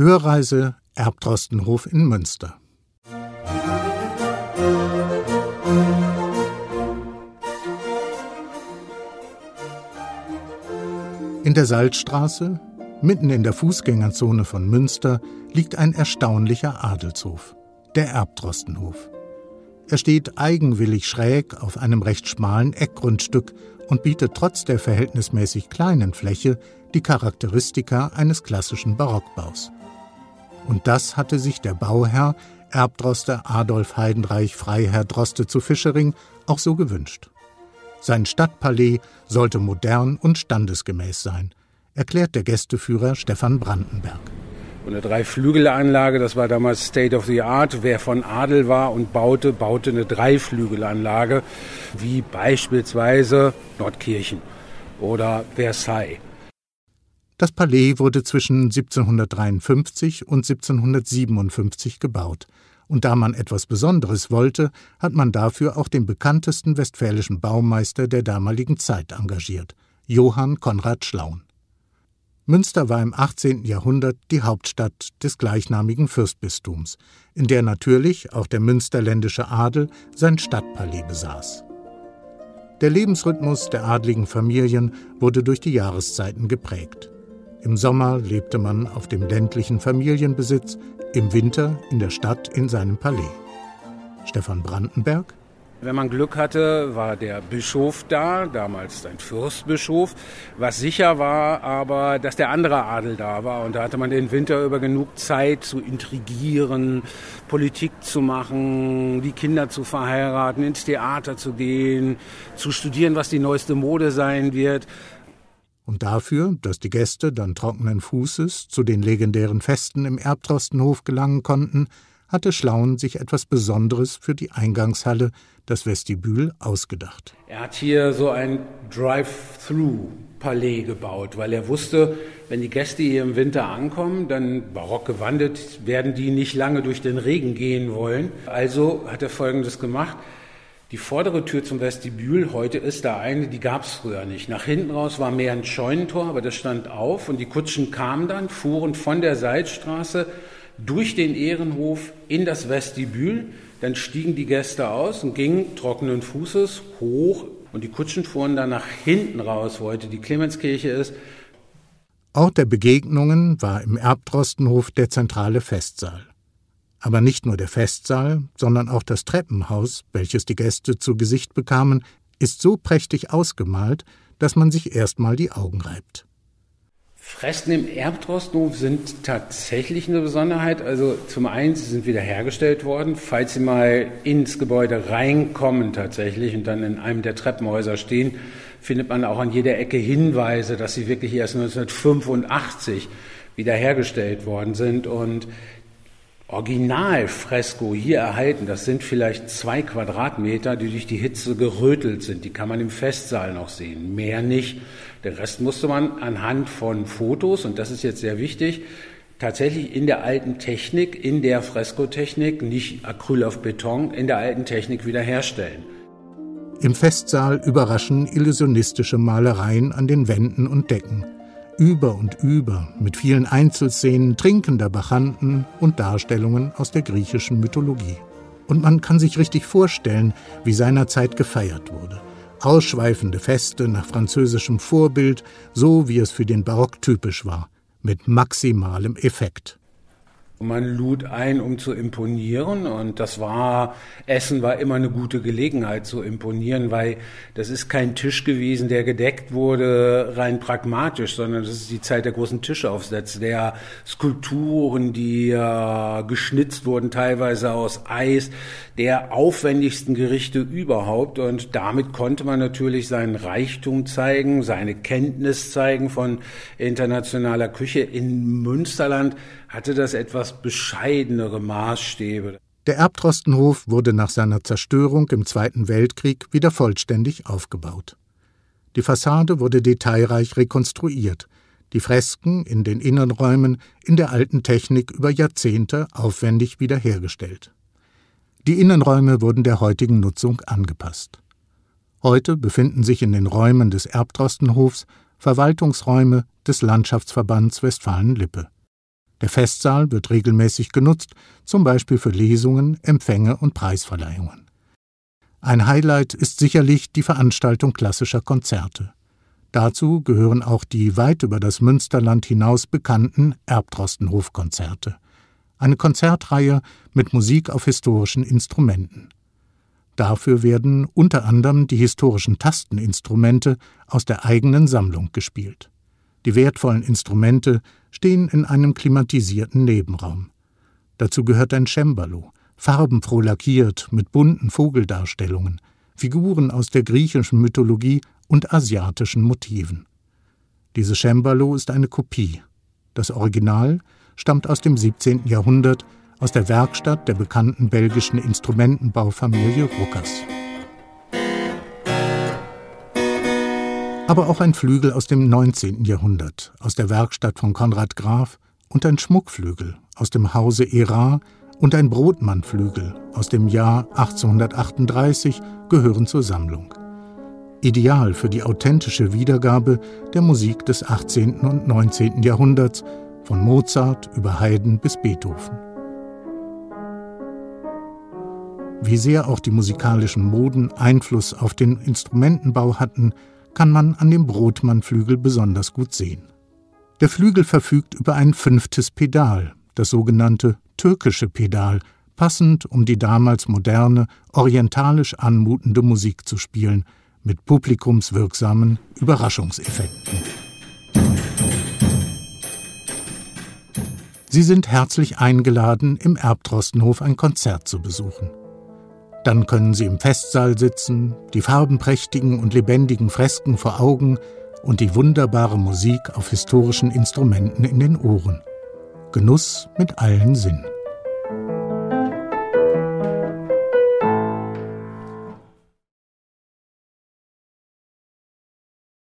Hörreise Erbtrostenhof in Münster. In der Salzstraße, mitten in der Fußgängerzone von Münster, liegt ein erstaunlicher Adelshof, der Erbtrostenhof. Er steht eigenwillig schräg auf einem recht schmalen Eckgrundstück und bietet trotz der verhältnismäßig kleinen Fläche die Charakteristika eines klassischen Barockbaus. Und das hatte sich der Bauherr, Erbdroster Adolf Heidenreich Freiherr Droste zu Fischering, auch so gewünscht. Sein Stadtpalais sollte modern und standesgemäß sein, erklärt der Gästeführer Stefan Brandenberg. Und eine Dreiflügelanlage, das war damals State of the Art. Wer von Adel war und baute, baute eine Dreiflügelanlage, wie beispielsweise Nordkirchen oder Versailles. Das Palais wurde zwischen 1753 und 1757 gebaut. Und da man etwas Besonderes wollte, hat man dafür auch den bekanntesten westfälischen Baumeister der damaligen Zeit engagiert, Johann Konrad Schlaun. Münster war im 18. Jahrhundert die Hauptstadt des gleichnamigen Fürstbistums, in der natürlich auch der münsterländische Adel sein Stadtpalais besaß. Der Lebensrhythmus der adligen Familien wurde durch die Jahreszeiten geprägt. Im Sommer lebte man auf dem ländlichen Familienbesitz, im Winter in der Stadt in seinem Palais. Stefan Brandenberg wenn man Glück hatte, war der Bischof da, damals ein Fürstbischof. Was sicher war aber, dass der andere Adel da war. Und da hatte man den Winter über genug Zeit zu intrigieren, Politik zu machen, die Kinder zu verheiraten, ins Theater zu gehen, zu studieren, was die neueste Mode sein wird. Und dafür, dass die Gäste dann trockenen Fußes zu den legendären Festen im Erbtrostenhof gelangen konnten, hatte Schlaun sich etwas Besonderes für die Eingangshalle, das Vestibül, ausgedacht. Er hat hier so ein Drive-Through-Palais gebaut, weil er wusste, wenn die Gäste hier im Winter ankommen, dann barock gewandelt, werden die nicht lange durch den Regen gehen wollen. Also hat er Folgendes gemacht. Die vordere Tür zum Vestibül, heute ist da eine, die gab es früher nicht. Nach hinten raus war mehr ein Scheunentor, aber das stand auf und die Kutschen kamen dann, fuhren von der Seitstraße durch den Ehrenhof in das Vestibül. Dann stiegen die Gäste aus und gingen trockenen Fußes hoch und die Kutschen fuhren dann nach hinten raus, wo heute die Clemenskirche ist. Ort der Begegnungen war im Erbdrostenhof der zentrale Festsaal. Aber nicht nur der Festsaal, sondern auch das Treppenhaus, welches die Gäste zu Gesicht bekamen, ist so prächtig ausgemalt, dass man sich erstmal die Augen reibt. Fressen im Erbtrosthof sind tatsächlich eine Besonderheit. Also zum einen, sie sind wiederhergestellt worden. Falls Sie mal ins Gebäude reinkommen tatsächlich und dann in einem der Treppenhäuser stehen, findet man auch an jeder Ecke Hinweise, dass sie wirklich erst 1985 wiederhergestellt worden sind. Und Originalfresko hier erhalten, das sind vielleicht zwei Quadratmeter, die durch die Hitze gerötelt sind. Die kann man im Festsaal noch sehen, mehr nicht. Der Rest musste man anhand von Fotos, und das ist jetzt sehr wichtig, tatsächlich in der alten Technik, in der Freskotechnik, nicht Acryl auf Beton, in der alten Technik wiederherstellen. Im Festsaal überraschen illusionistische Malereien an den Wänden und Decken über und über mit vielen Einzelszenen trinkender Bachanten und Darstellungen aus der griechischen Mythologie. Und man kann sich richtig vorstellen, wie seinerzeit gefeiert wurde. Ausschweifende Feste nach französischem Vorbild, so wie es für den Barock typisch war, mit maximalem Effekt. Man lud ein, um zu imponieren. Und das war, Essen war immer eine gute Gelegenheit zu imponieren, weil das ist kein Tisch gewesen, der gedeckt wurde rein pragmatisch, sondern das ist die Zeit der großen Tischaufsätze, der Skulpturen, die äh, geschnitzt wurden, teilweise aus Eis, der aufwendigsten Gerichte überhaupt. Und damit konnte man natürlich seinen Reichtum zeigen, seine Kenntnis zeigen von internationaler Küche in Münsterland hatte das etwas bescheidenere Maßstäbe. Der Erbtrostenhof wurde nach seiner Zerstörung im Zweiten Weltkrieg wieder vollständig aufgebaut. Die Fassade wurde detailreich rekonstruiert, die Fresken in den Innenräumen in der alten Technik über Jahrzehnte aufwendig wiederhergestellt. Die Innenräume wurden der heutigen Nutzung angepasst. Heute befinden sich in den Räumen des Erbtrostenhofs Verwaltungsräume des Landschaftsverbands Westfalen-Lippe. Der Festsaal wird regelmäßig genutzt, zum Beispiel für Lesungen, Empfänge und Preisverleihungen. Ein Highlight ist sicherlich die Veranstaltung klassischer Konzerte. Dazu gehören auch die weit über das Münsterland hinaus bekannten Erbtrostenhof-Konzerte. Eine Konzertreihe mit Musik auf historischen Instrumenten. Dafür werden unter anderem die historischen Tasteninstrumente aus der eigenen Sammlung gespielt. Die wertvollen Instrumente stehen in einem klimatisierten Nebenraum. Dazu gehört ein Cembalo, farbenfroh lackiert mit bunten Vogeldarstellungen, Figuren aus der griechischen Mythologie und asiatischen Motiven. Dieses Cembalo ist eine Kopie. Das Original stammt aus dem 17. Jahrhundert aus der Werkstatt der bekannten belgischen Instrumentenbaufamilie Ruckers. Aber auch ein Flügel aus dem 19. Jahrhundert, aus der Werkstatt von Konrad Graf, und ein Schmuckflügel aus dem Hause Erard und ein Brotmannflügel aus dem Jahr 1838 gehören zur Sammlung. Ideal für die authentische Wiedergabe der Musik des 18. und 19. Jahrhunderts, von Mozart über Haydn bis Beethoven. Wie sehr auch die musikalischen Moden Einfluss auf den Instrumentenbau hatten, kann man an dem Brotmannflügel besonders gut sehen. Der Flügel verfügt über ein fünftes Pedal, das sogenannte türkische Pedal, passend um die damals moderne, orientalisch anmutende Musik zu spielen, mit publikumswirksamen Überraschungseffekten. Sie sind herzlich eingeladen, im Erbtrostenhof ein Konzert zu besuchen. Dann können Sie im Festsaal sitzen, die farbenprächtigen und lebendigen Fresken vor Augen und die wunderbare Musik auf historischen Instrumenten in den Ohren. Genuss mit allen Sinnen.